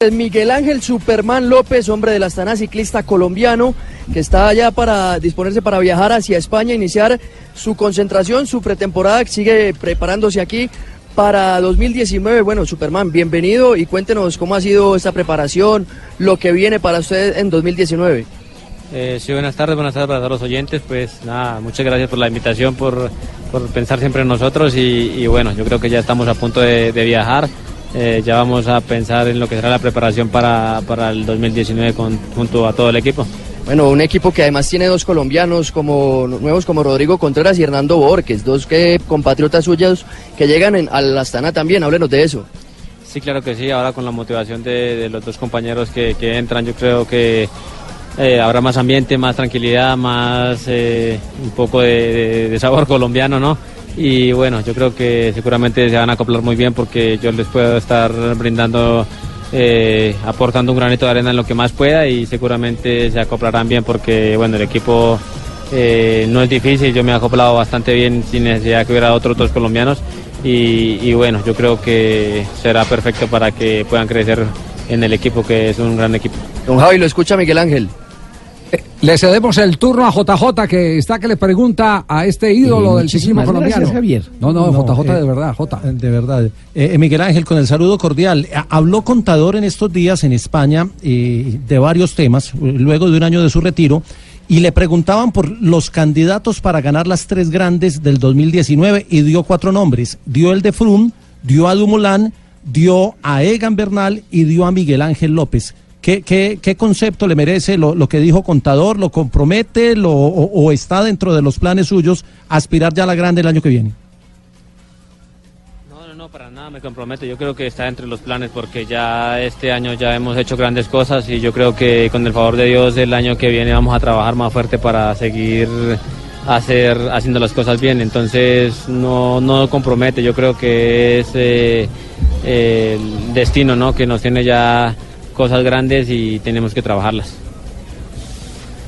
Miguel Ángel Superman López, hombre del Astana ciclista colombiano, que está allá para disponerse para viajar hacia España, iniciar su concentración, su pretemporada, sigue preparándose aquí para 2019. Bueno, Superman, bienvenido y cuéntenos cómo ha sido esta preparación, lo que viene para usted en 2019. Eh, sí, buenas tardes, buenas tardes para todos los oyentes. Pues nada, muchas gracias por la invitación, por, pensar siempre en nosotros y, bueno, yo creo que ya estamos a punto de viajar. Eh, ya vamos a pensar en lo que será la preparación para, para el 2019 con, junto a todo el equipo. Bueno, un equipo que además tiene dos colombianos como nuevos como Rodrigo Contreras y Hernando Borges, dos que, compatriotas suyos que llegan en, al Astana también, háblenos de eso. Sí, claro que sí, ahora con la motivación de, los dos compañeros que, que, entran, yo creo que eh, habrá más ambiente, más tranquilidad, más eh, un poco de sabor colombiano, ¿no? Y bueno, yo creo que seguramente se van a acoplar muy bien porque yo les puedo estar brindando, eh, aportando un granito de arena en lo que más pueda y seguramente se acoplarán bien porque bueno, el equipo eh, no es difícil, yo me he acoplado bastante bien sin necesidad que hubiera otros dos colombianos y, y bueno, yo creo que será perfecto para que puedan crecer en el equipo que es un gran equipo. Don Javi, lo escucha Miguel Ángel. Le cedemos el turno a JJ que está que le pregunta a este ídolo del ciclismo colombiano. Javier. No, no, JJ de verdad, J. De verdad. Eh, eh, Miguel Ángel, con el saludo cordial. Habló contador en estos días en España eh, de varios temas, luego de un año de su retiro, y le preguntaban por los candidatos para ganar las tres grandes del 2019 y dio cuatro nombres. Dio el de Frum, dio a Dumoulin, dio a Egan Bernal y dio a Miguel Ángel López. ¿Qué, qué, qué concepto le merece lo, lo, que dijo Contador? ¿Lo compromete lo, o, está dentro de los planes suyos aspirar ya a la grande el año que viene? No, no, no, para nada me compromete. Yo creo que está entre los planes porque ya este año ya hemos hecho grandes cosas y yo creo que con el favor de Dios el año que viene vamos a trabajar más fuerte para seguir hacer, haciendo las cosas bien. Entonces no, no compromete. Yo creo que es eh, el destino ¿no? que nos tiene ya cosas grandes y tenemos que trabajarlas.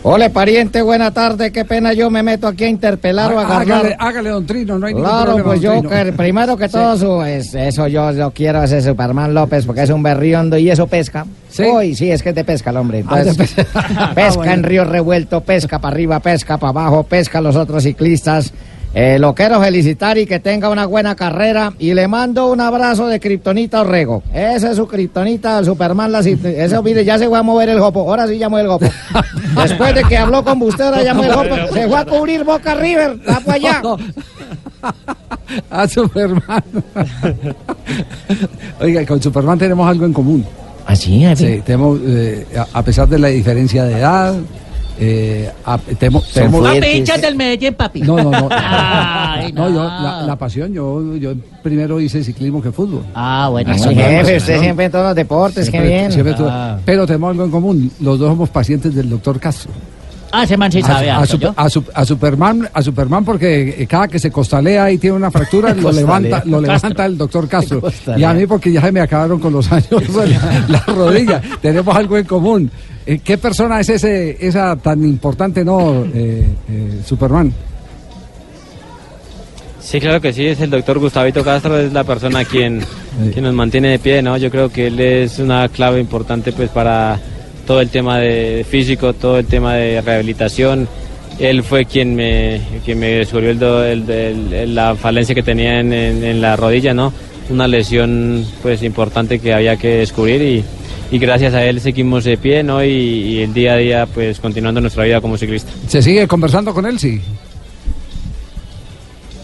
Hola, pariente, buena tarde. Qué pena yo me meto aquí a interpelar o a agarrar. Hágale, don Trino, no hay ningún Claro, pues yo, primero que todo, eso yo, yo quiero a ese Superman López porque es un berriondo y eso pesca. Sí. Uy, sí, es que te pesca el hombre. Ah, pesca, pesca en río revuelto, pesca para arriba, pesca para abajo, pesca a los otros ciclistas. Eh, lo quiero felicitar y que tenga una buena carrera. Y le mando un abrazo de Kryptonita Orrego. Ese es su Kryptonita, Superman. La, eso, mire, ya se va a mover el jopo. Ahora sí ya mueve el jopo. Después de que habló con usted, ahora ya mueve el jopo. Se fue a cubrir Boca River. Está para allá. a Superman. Oiga, con Superman tenemos algo en común. ¿Ah, sí? Sí, tenemos, eh, a pesar de la diferencia de edad, eh, a, temo, del Medellín, papi. No, no, no. no, yo, la, pasión, yo, yo primero hice ciclismo que fútbol. Ah, bueno. Así jefe, usted siempre en todos los deportes, qué bien. Ah. pero tenemos algo en común. Los dos somos pacientes del doctor Castro. Ah, ese man sí sabe. A, a, Superman, a Superman porque cada que se costalea y tiene una fractura, lo levanta, lo levanta el doctor Castro. Y a mí porque ya se me acabaron con los años las la rodillas. Tenemos algo en común. Eh, ¿Qué persona es ese, esa tan importante, no, eh, eh, Superman? Sí, claro que sí, es el doctor Gustavito Castro, es la persona quien, quien nos mantiene de pie, ¿no? Yo creo que él es una clave importante pues para todo el tema de físico, todo el tema de rehabilitación. Él fue quien me, quien me descubrió el, la falencia que tenía en, en, la rodilla, ¿no? Una lesión pues importante que había que descubrir y, y gracias a él seguimos de pie, ¿no? Y, el día a día pues continuando nuestra vida como ciclista. ¿Se sigue conversando con él, sí?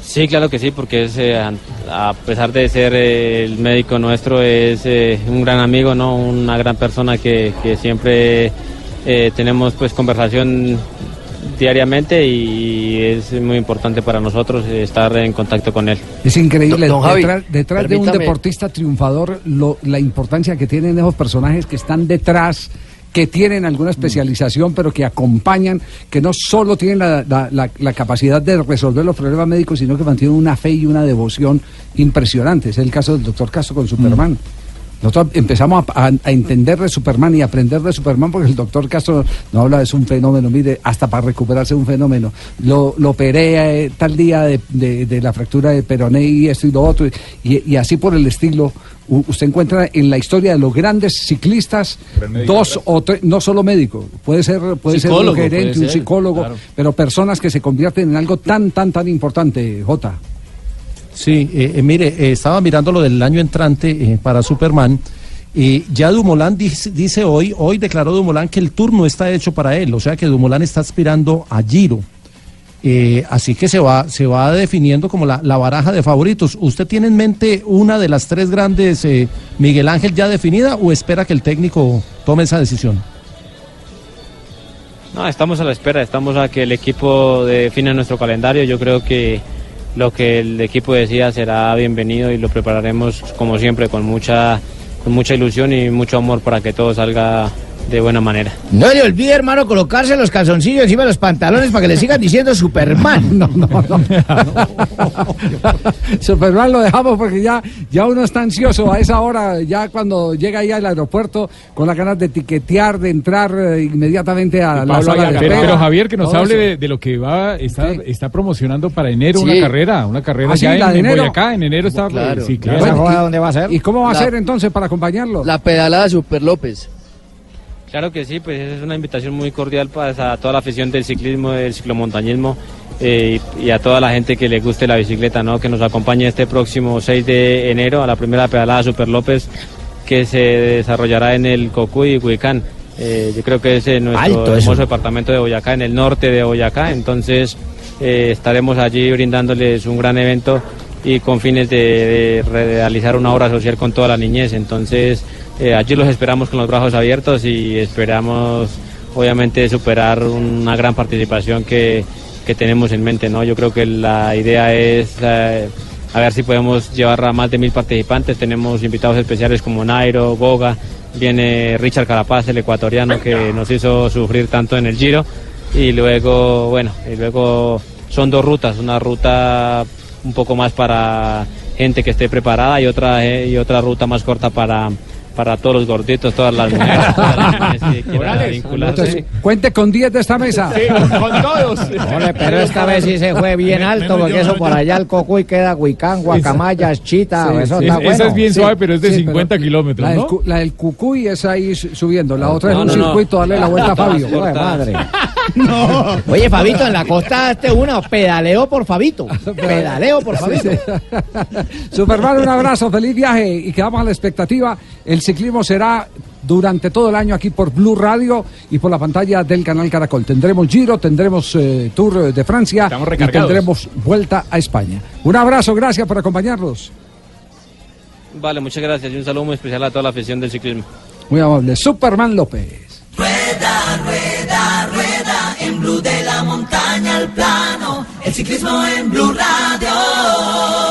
Sí, claro que sí, porque es, eh, a pesar de ser eh, el médico nuestro, es eh, un gran amigo, ¿no? Una gran persona que, que siempre tenemos pues conversación diariamente y es muy importante para nosotros estar en contacto con él. Es increíble, detrás, de un deportista triunfador, la importancia que tienen esos personajes que están detrás que tienen alguna especialización, pero que acompañan, que no solo tienen la, capacidad de resolver los problemas médicos, sino que mantienen una fe y una devoción impresionante. Es el caso del doctor Castro con Superman. Nosotros empezamos a, entender de Superman y aprender de Superman porque el doctor Castro no habla de es un fenómeno, mire, hasta para recuperarse un fenómeno. Lo, lo operé eh, tal día de, la fractura de peroné y esto y lo otro, y, así por el estilo. usted encuentra en la historia de los grandes ciclistas dos o tres, no solo médico, puede ser, puede ser un gerente, un psicólogo, pero personas que se convierten en algo tan, tan, tan importante, Jota. Sí, eh, eh, mire, eh, estaba mirando lo del año entrante para Superman. Y ya Dumoulin dice, hoy, hoy declaró Dumoulin que el turno está hecho para él, o sea que Dumoulin está aspirando a Giro. así que se va, se va definiendo como la, baraja de favoritos. ¿Usted tiene en mente una de las tres grandes, Miguel Ángel, ya definida o espera que el técnico tome esa decisión? No, estamos a la espera, estamos a que el equipo define nuestro calendario. Yo creo que lo que el equipo decía será bienvenido y lo prepararemos como siempre con mucha, con mucha ilusión y mucho amor para que todo salga de buena manera. No le olvide, hermano, colocarse los calzoncillos encima de los pantalones para que le sigan diciendo Superman. No, no, no. Superman lo dejamos porque ya, ya uno está ansioso a esa hora, ya cuando llega ahí al aeropuerto con las ganas de tiquetear, de entrar eh, inmediatamente a la sala de pero, Javier, que nos hable de, lo que va está, está promocionando para enero una carrera, una carrera ¿Ah, ya en, en, Boyacá, en enero está... Claro. Sí, claro. ¿Dónde va a ser? ¿Y cómo va a ser entonces para acompañarlo? La pedalada Super López. Claro que sí, pues es una invitación muy cordial para toda la afición del ciclismo, del ciclomontañismo eh, y a toda la gente que le guste la bicicleta, ¿no? que nos acompañe este próximo 6 de enero a la primera pedalada Super López que se desarrollará en el Cocuy y Huicán. Eh, yo creo que es en nuestro hermoso departamento de Boyacá, en el norte de Boyacá, entonces eh, estaremos allí brindándoles un gran evento y con fines de, realizar una obra social con toda la niñez. Entonces, eh, allí los esperamos con los brazos abiertos y esperamos, obviamente, superar una gran participación que, que tenemos en mente. ¿no? Yo creo que la idea es eh, a ver si podemos llevar a más de mil participantes. Tenemos invitados especiales como Nairo, Goga, viene Richard Carapaz, el ecuatoriano, que nos hizo sufrir tanto en el Giro. Y luego, bueno, y luego son dos rutas, una ruta un poco más para gente que esté preparada y otra, eh, y otra ruta más corta para, para todos los gorditos, todas las mujeres, Entonces, cuente con 10 de esta mesa. Sí, con todos. pero esta vez sí se fue bien alto, porque eso por allá el Cocuy queda Huicán, Guacamayas, Chita, eso está bueno. Esa es bien suave, pero es de 50 kilómetros, la, ¿no? Del, la del Cucuy es ahí subiendo, la otra es un circuito, darle la vuelta a Fabio. madre. Oye, Fabito, en la costa este una, pedaleo por Fabito. Pedaleo por Fabito. Superman, un abrazo, feliz viaje y quedamos a la expectativa. El ciclismo será durante todo el año aquí por Blue Radio y por la pantalla del canal Caracol. Tendremos Giro, tendremos eh, Tour de Francia y tendremos Vuelta a España. Un abrazo, gracias por acompañarnos. Vale, muchas gracias y un saludo muy especial a toda la afición del ciclismo. Muy amable. Superman López. Rueda, rueda, rueda, en Blue de la montaña al plano, el ciclismo en Blue Radio.